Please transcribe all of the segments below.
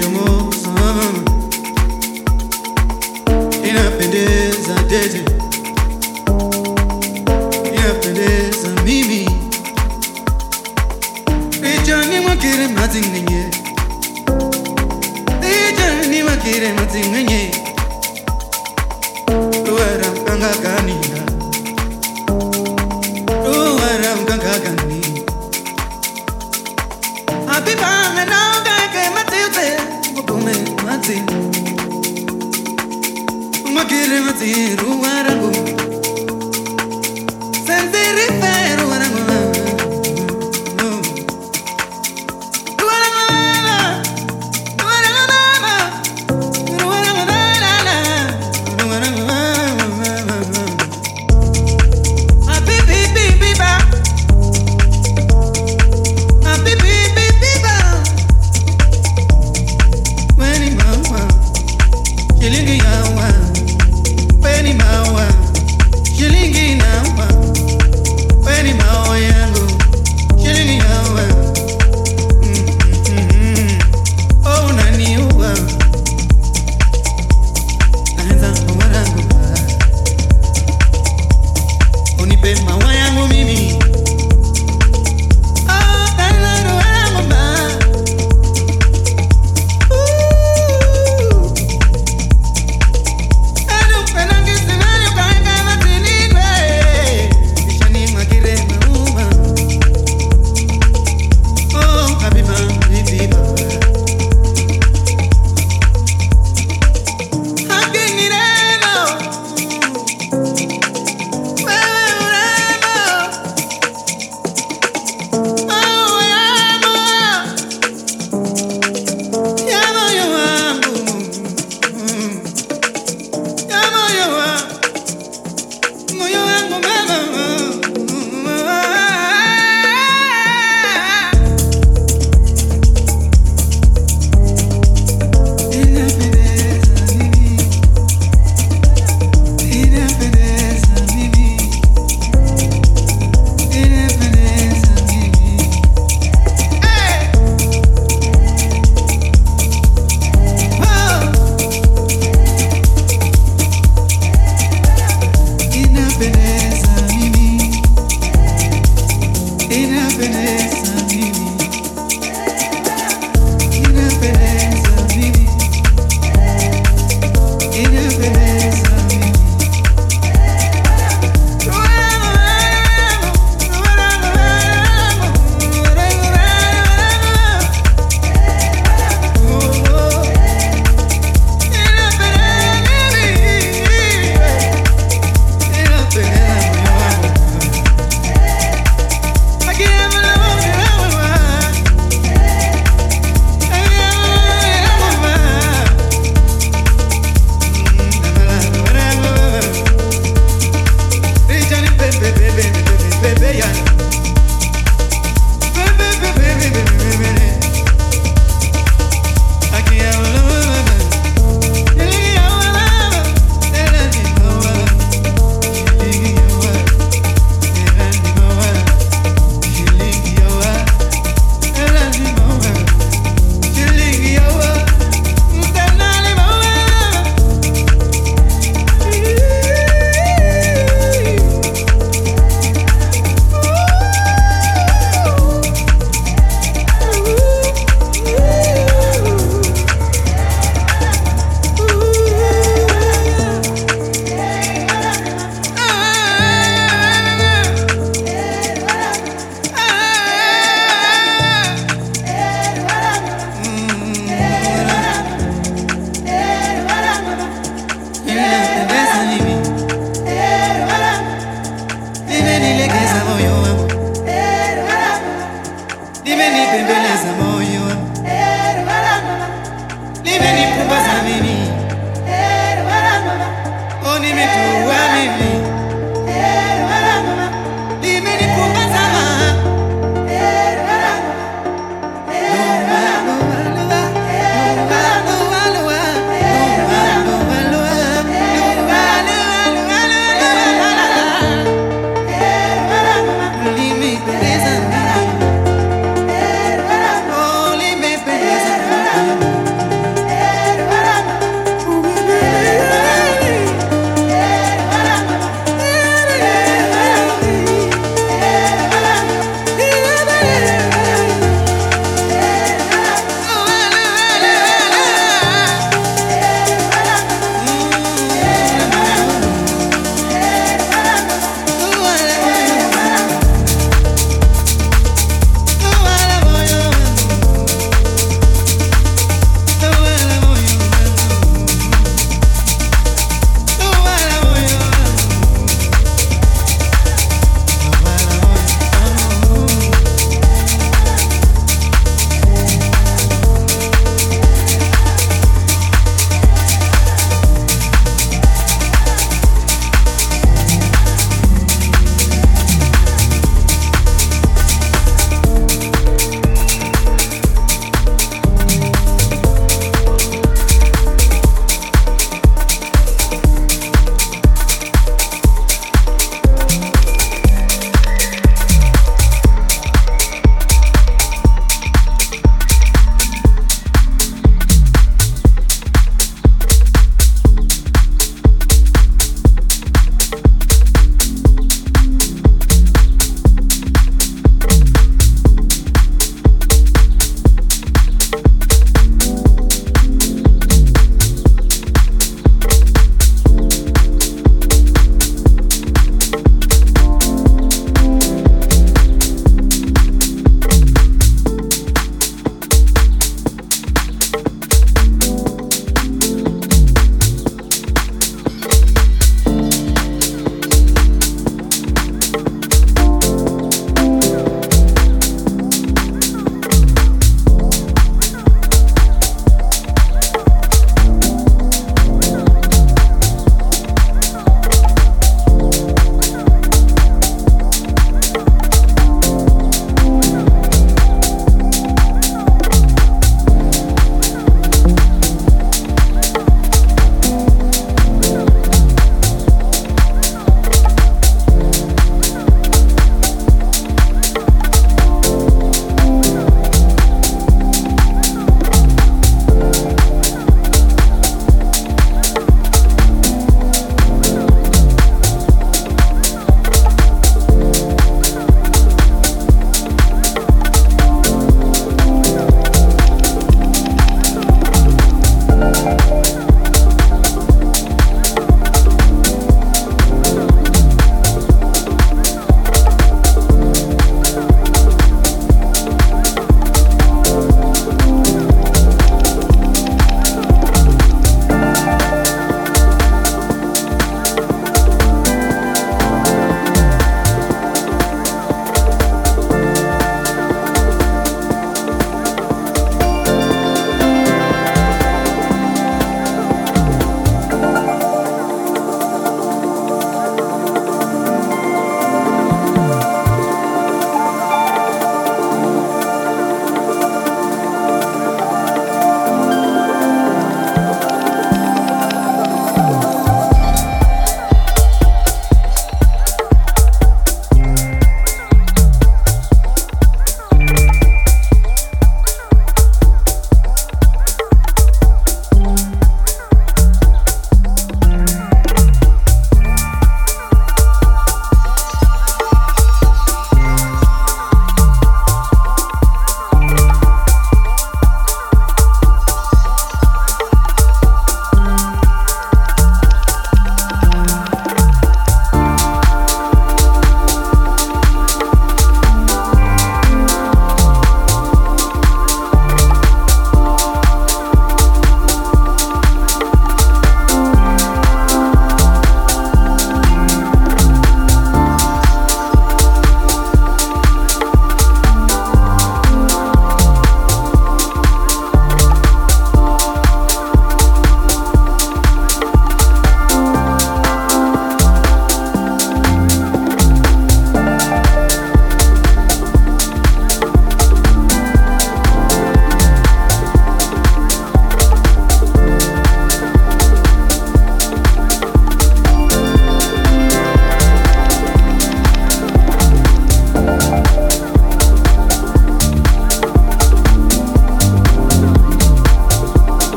your moves. Uh-huh. Enough I did it.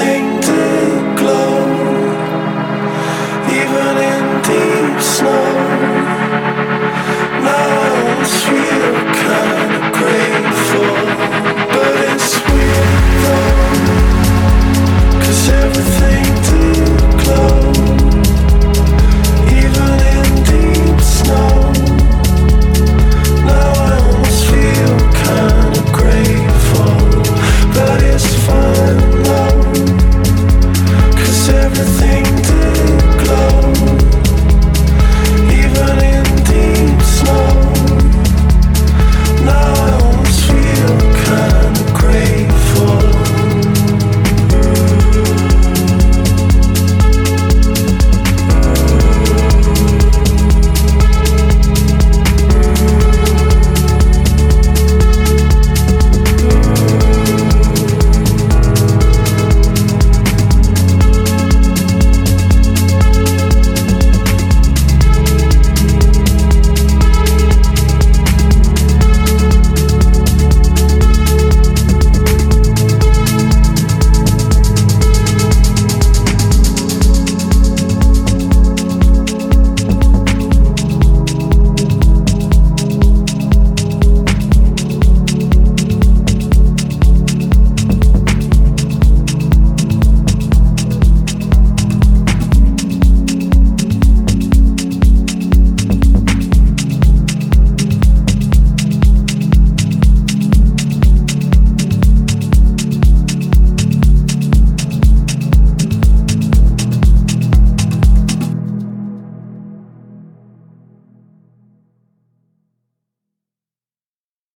Everything